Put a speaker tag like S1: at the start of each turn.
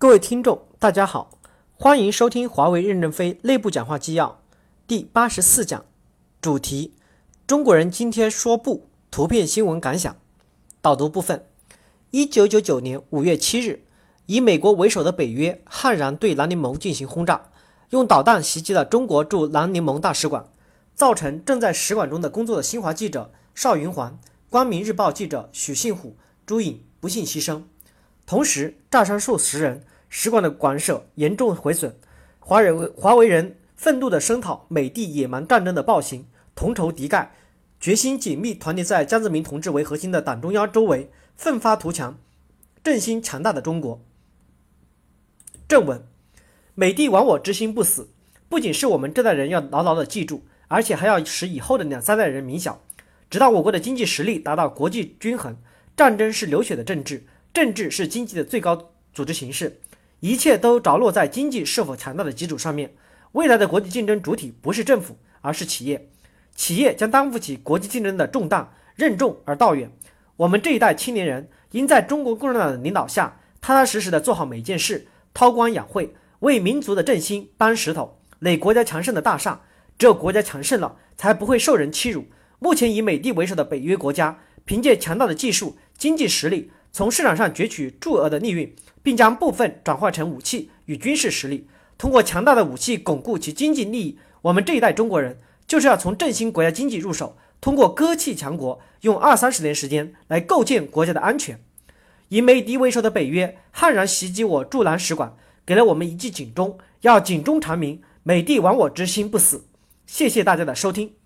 S1: 各位听众，大家好，欢迎收听华为任正非内部讲话纪要第八十四讲，主题：中国人今天说不。图片新闻感想，导读部分：一九九九年五月七日，以美国为首的北约悍然对南联盟进行轰炸，用导弹袭击了中国驻南联盟大使馆，造成正在使馆中的工作的新华记者邵云环、光明日报记者许信虎、朱颖不幸牺牲。同时，炸伤数十人，使馆的馆舍严重毁损。华人华为人愤怒地声讨美帝野蛮战争的暴行，同仇敌忾，决心紧密团结在江泽民同志为核心的党中央周围，奋发图强，振兴强大的中国。正文：美帝亡我之心不死，不仅是我们这代人要牢牢地记住，而且还要使以后的两三代人明晓，直到我国的经济实力达到国际均衡。战争是流血的政治。政治是经济的最高组织形式，一切都着落在经济是否强大的基础上面。未来的国际竞争主体不是政府，而是企业，企业将担负起国际竞争的重担，任重而道远。我们这一代青年人应在中国共产党的领导下，踏踏实实的做好每件事，韬光养晦，为民族的振兴搬石头，垒国家强盛的大厦。只有国家强盛了，才不会受人欺辱。目前以美帝为首的北约国家，凭借强大的技术、经济实力。从市场上攫取巨额的利润，并将部分转化成武器与军事实力，通过强大的武器巩固其经济利益。我们这一代中国人就是要从振兴国家经济入手，通过割气强国，用二三十年时间来构建国家的安全。以美帝为首的北约悍然袭击我驻南使馆，给了我们一记警钟，要警钟长鸣，美帝亡我之心不死。谢谢大家的收听。